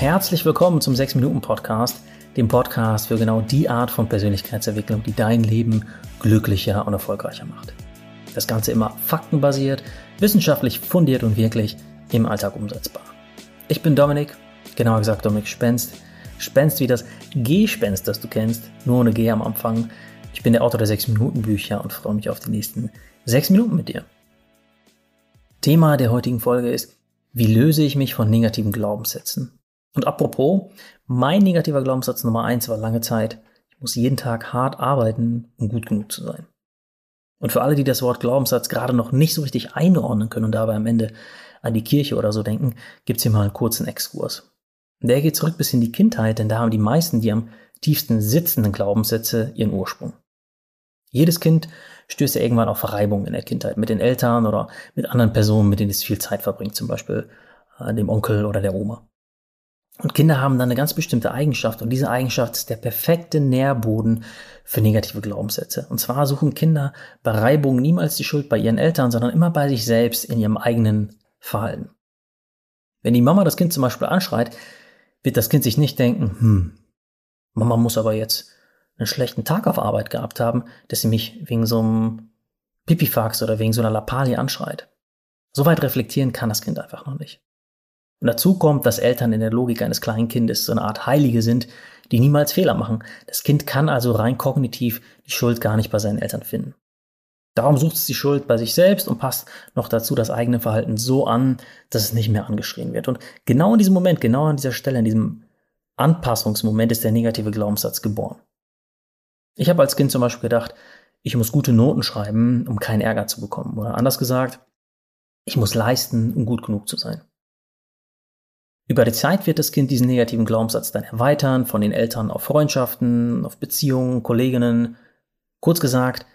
Herzlich willkommen zum 6-Minuten-Podcast, dem Podcast für genau die Art von Persönlichkeitsentwicklung, die dein Leben glücklicher und erfolgreicher macht. Das Ganze immer faktenbasiert, wissenschaftlich fundiert und wirklich im Alltag umsetzbar. Ich bin Dominik, genauer gesagt Dominik Spenst. Spenst wie das Gespenst, das du kennst, nur ohne G am Anfang. Ich bin der Autor der 6-Minuten-Bücher und freue mich auf die nächsten 6 Minuten mit dir. Thema der heutigen Folge ist, wie löse ich mich von negativen Glaubenssätzen? Und apropos, mein negativer Glaubenssatz Nummer eins war lange Zeit, ich muss jeden Tag hart arbeiten, um gut genug zu sein. Und für alle, die das Wort Glaubenssatz gerade noch nicht so richtig einordnen können und dabei am Ende an die Kirche oder so denken, gibt's hier mal einen kurzen Exkurs. Der geht zurück bis in die Kindheit, denn da haben die meisten die am tiefsten sitzenden Glaubenssätze ihren Ursprung. Jedes Kind stößt ja irgendwann auf Reibung in der Kindheit mit den Eltern oder mit anderen Personen, mit denen es viel Zeit verbringt, zum Beispiel äh, dem Onkel oder der Oma. Und Kinder haben dann eine ganz bestimmte Eigenschaft und diese Eigenschaft ist der perfekte Nährboden für negative Glaubenssätze. Und zwar suchen Kinder bei Reibung niemals die Schuld bei ihren Eltern, sondern immer bei sich selbst in ihrem eigenen Verhalten. Wenn die Mama das Kind zum Beispiel anschreit, wird das Kind sich nicht denken, hm, Mama muss aber jetzt einen schlechten Tag auf Arbeit gehabt haben, dass sie mich wegen so einem Pipifax oder wegen so einer Lappalie anschreit. Soweit reflektieren kann das Kind einfach noch nicht. Und dazu kommt, dass Eltern in der Logik eines kleinen Kindes so eine Art Heilige sind, die niemals Fehler machen. Das Kind kann also rein kognitiv die Schuld gar nicht bei seinen Eltern finden. Darum sucht es die Schuld bei sich selbst und passt noch dazu das eigene Verhalten so an, dass es nicht mehr angeschrien wird. Und genau in diesem Moment, genau an dieser Stelle, in diesem Anpassungsmoment ist der negative Glaubenssatz geboren. Ich habe als Kind zum Beispiel gedacht, ich muss gute Noten schreiben, um keinen Ärger zu bekommen. Oder anders gesagt, ich muss leisten, um gut genug zu sein. Über die Zeit wird das Kind diesen negativen Glaubenssatz dann erweitern, von den Eltern auf Freundschaften, auf Beziehungen, Kolleginnen. Kurz gesagt,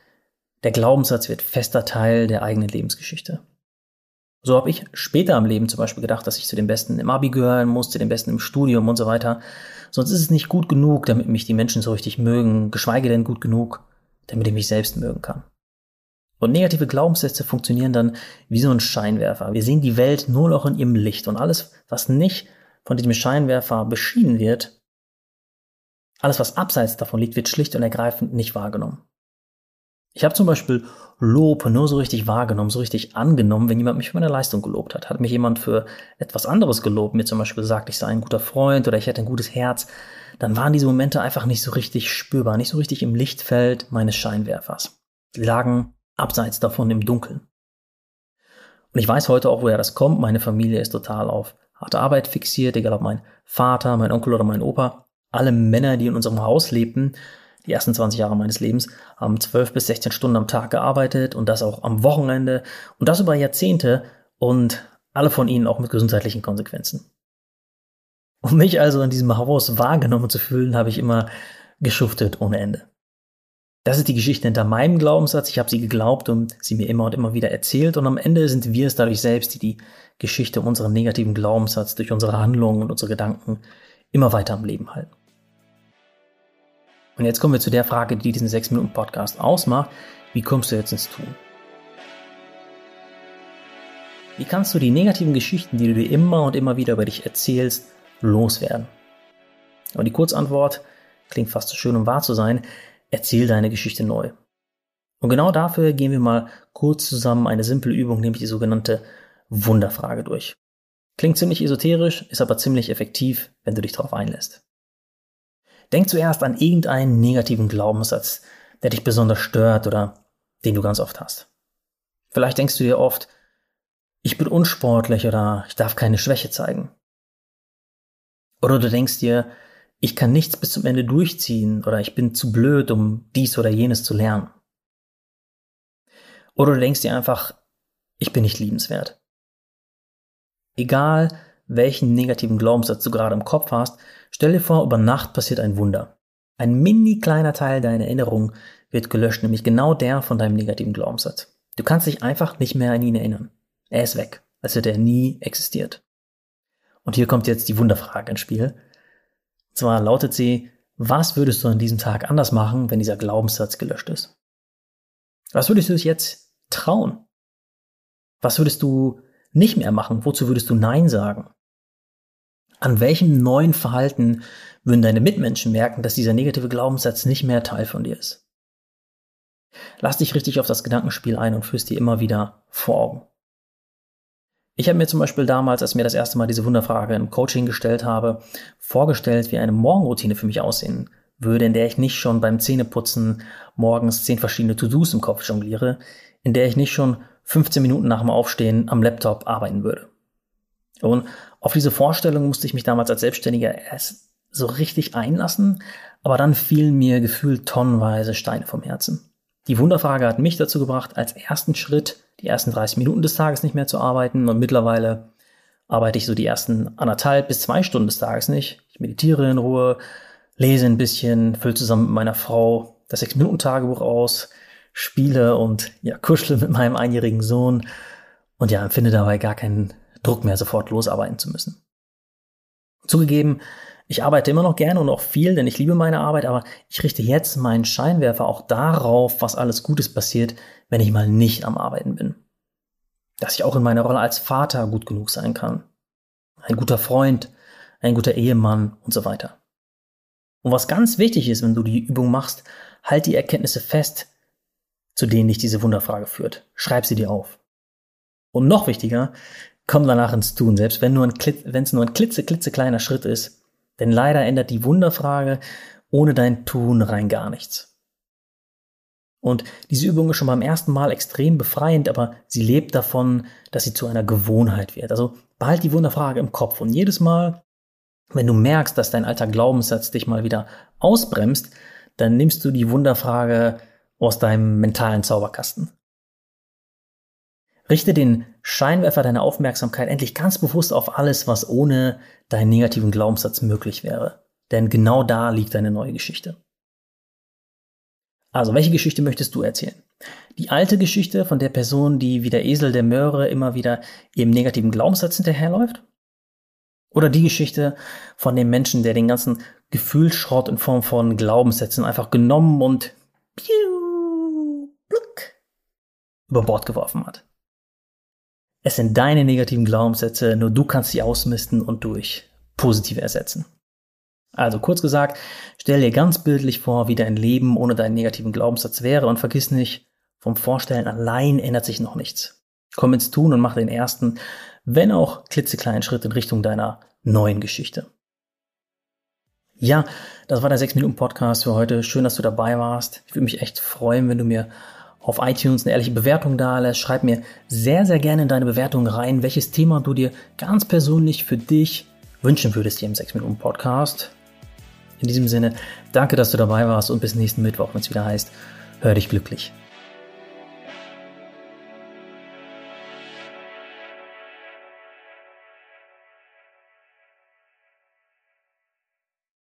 der Glaubenssatz wird fester Teil der eigenen Lebensgeschichte. So habe ich später im Leben zum Beispiel gedacht, dass ich zu den Besten im Abi gehören muss, zu den Besten im Studium und so weiter. Sonst ist es nicht gut genug, damit mich die Menschen so richtig mögen, geschweige denn gut genug, damit ich mich selbst mögen kann. Und negative Glaubenssätze funktionieren dann wie so ein Scheinwerfer. Wir sehen die Welt nur noch in ihrem Licht und alles, was nicht von diesem Scheinwerfer beschienen wird, alles, was abseits davon liegt, wird schlicht und ergreifend nicht wahrgenommen. Ich habe zum Beispiel Lob nur so richtig wahrgenommen, so richtig angenommen, wenn jemand mich für meine Leistung gelobt hat. Hat mich jemand für etwas anderes gelobt, mir zum Beispiel gesagt, ich sei ein guter Freund oder ich hätte ein gutes Herz, dann waren diese Momente einfach nicht so richtig spürbar, nicht so richtig im Lichtfeld meines Scheinwerfers. Sie lagen abseits davon im Dunkeln. Und ich weiß heute auch, woher das kommt. Meine Familie ist total auf harte Arbeit fixiert, egal ob mein Vater, mein Onkel oder mein Opa. Alle Männer, die in unserem Haus lebten, die ersten 20 Jahre meines Lebens, haben 12 bis 16 Stunden am Tag gearbeitet und das auch am Wochenende und das über Jahrzehnte und alle von ihnen auch mit gesundheitlichen Konsequenzen. Um mich also in diesem Haus wahrgenommen zu fühlen, habe ich immer geschuftet ohne Ende. Das ist die Geschichte hinter meinem Glaubenssatz. Ich habe sie geglaubt und sie mir immer und immer wieder erzählt. Und am Ende sind wir es dadurch selbst, die die Geschichte unserer negativen Glaubenssatz durch unsere Handlungen und unsere Gedanken immer weiter am Leben halten. Und jetzt kommen wir zu der Frage, die diesen 6-Minuten-Podcast ausmacht. Wie kommst du jetzt ins Tun? Wie kannst du die negativen Geschichten, die du dir immer und immer wieder über dich erzählst, loswerden? Und die Kurzantwort klingt fast zu schön, um wahr zu sein. Erzähl deine Geschichte neu. Und genau dafür gehen wir mal kurz zusammen eine simple Übung, nämlich die sogenannte Wunderfrage durch. Klingt ziemlich esoterisch, ist aber ziemlich effektiv, wenn du dich darauf einlässt. Denk zuerst an irgendeinen negativen Glaubenssatz, der dich besonders stört oder den du ganz oft hast. Vielleicht denkst du dir oft, ich bin unsportlich oder ich darf keine Schwäche zeigen. Oder du denkst dir, ich kann nichts bis zum Ende durchziehen oder ich bin zu blöd, um dies oder jenes zu lernen. Oder du denkst dir einfach, ich bin nicht liebenswert. Egal, welchen negativen Glaubenssatz du gerade im Kopf hast, stell dir vor, über Nacht passiert ein Wunder. Ein mini kleiner Teil deiner Erinnerung wird gelöscht, nämlich genau der von deinem negativen Glaubenssatz. Du kannst dich einfach nicht mehr an ihn erinnern. Er ist weg, als hätte er nie existiert. Und hier kommt jetzt die Wunderfrage ins Spiel. Zwar lautet sie, was würdest du an diesem Tag anders machen, wenn dieser Glaubenssatz gelöscht ist? Was würdest du dich jetzt trauen? Was würdest du nicht mehr machen? Wozu würdest du Nein sagen? An welchem neuen Verhalten würden deine Mitmenschen merken, dass dieser negative Glaubenssatz nicht mehr Teil von dir ist? Lass dich richtig auf das Gedankenspiel ein und führst dir immer wieder vor Augen. Ich habe mir zum Beispiel damals, als mir das erste Mal diese Wunderfrage im Coaching gestellt habe, vorgestellt, wie eine Morgenroutine für mich aussehen würde, in der ich nicht schon beim Zähneputzen morgens zehn verschiedene To-Dos im Kopf jongliere, in der ich nicht schon 15 Minuten nach dem Aufstehen am Laptop arbeiten würde. Und auf diese Vorstellung musste ich mich damals als Selbstständiger erst so richtig einlassen, aber dann fielen mir gefühlt tonnenweise Steine vom Herzen. Die Wunderfrage hat mich dazu gebracht, als ersten Schritt die ersten 30 Minuten des Tages nicht mehr zu arbeiten und mittlerweile arbeite ich so die ersten anderthalb bis zwei Stunden des Tages nicht. Ich meditiere in Ruhe, lese ein bisschen, fülle zusammen mit meiner Frau das 6-Minuten-Tagebuch aus, spiele und ja, kuschle mit meinem einjährigen Sohn und ja, empfinde dabei gar keinen Druck mehr, sofort losarbeiten zu müssen. Zugegeben, ich arbeite immer noch gerne und auch viel, denn ich liebe meine Arbeit, aber ich richte jetzt meinen Scheinwerfer auch darauf, was alles Gutes passiert, wenn ich mal nicht am Arbeiten bin. Dass ich auch in meiner Rolle als Vater gut genug sein kann. Ein guter Freund, ein guter Ehemann und so weiter. Und was ganz wichtig ist, wenn du die Übung machst, halt die Erkenntnisse fest, zu denen dich diese Wunderfrage führt. Schreib sie dir auf. Und noch wichtiger, komm danach ins Tun, selbst wenn nur ein, wenn es nur ein klitze, klitzekleiner Schritt ist. Denn leider ändert die Wunderfrage ohne dein Tun rein gar nichts. Und diese Übung ist schon beim ersten Mal extrem befreiend, aber sie lebt davon, dass sie zu einer Gewohnheit wird. Also behalt die Wunderfrage im Kopf und jedes Mal, wenn du merkst, dass dein alter Glaubenssatz dich mal wieder ausbremst, dann nimmst du die Wunderfrage aus deinem mentalen Zauberkasten. Richte den Scheinwerfer deiner Aufmerksamkeit endlich ganz bewusst auf alles, was ohne deinen negativen Glaubenssatz möglich wäre. Denn genau da liegt deine neue Geschichte. Also, welche Geschichte möchtest du erzählen? Die alte Geschichte von der Person, die wie der Esel der Möhre immer wieder ihrem negativen Glaubenssatz hinterherläuft? Oder die Geschichte von dem Menschen, der den ganzen Gefühlsschrott in Form von Glaubenssätzen einfach genommen und über Bord geworfen hat? Es sind deine negativen Glaubenssätze, nur du kannst sie ausmisten und durch positive ersetzen. Also kurz gesagt, stell dir ganz bildlich vor, wie dein Leben ohne deinen negativen Glaubenssatz wäre und vergiss nicht, vom Vorstellen allein ändert sich noch nichts. Komm ins Tun und mach den ersten, wenn auch klitzekleinen Schritt in Richtung deiner neuen Geschichte. Ja, das war der 6-Minuten-Podcast für heute. Schön, dass du dabei warst. Ich würde mich echt freuen, wenn du mir auf iTunes eine ehrliche Bewertung da lässt. Schreib mir sehr, sehr gerne in deine Bewertung rein, welches Thema du dir ganz persönlich für dich wünschen würdest hier im 6-Minuten-Podcast. In diesem Sinne, danke, dass du dabei warst und bis nächsten Mittwoch, wenn es wieder heißt, hör dich glücklich.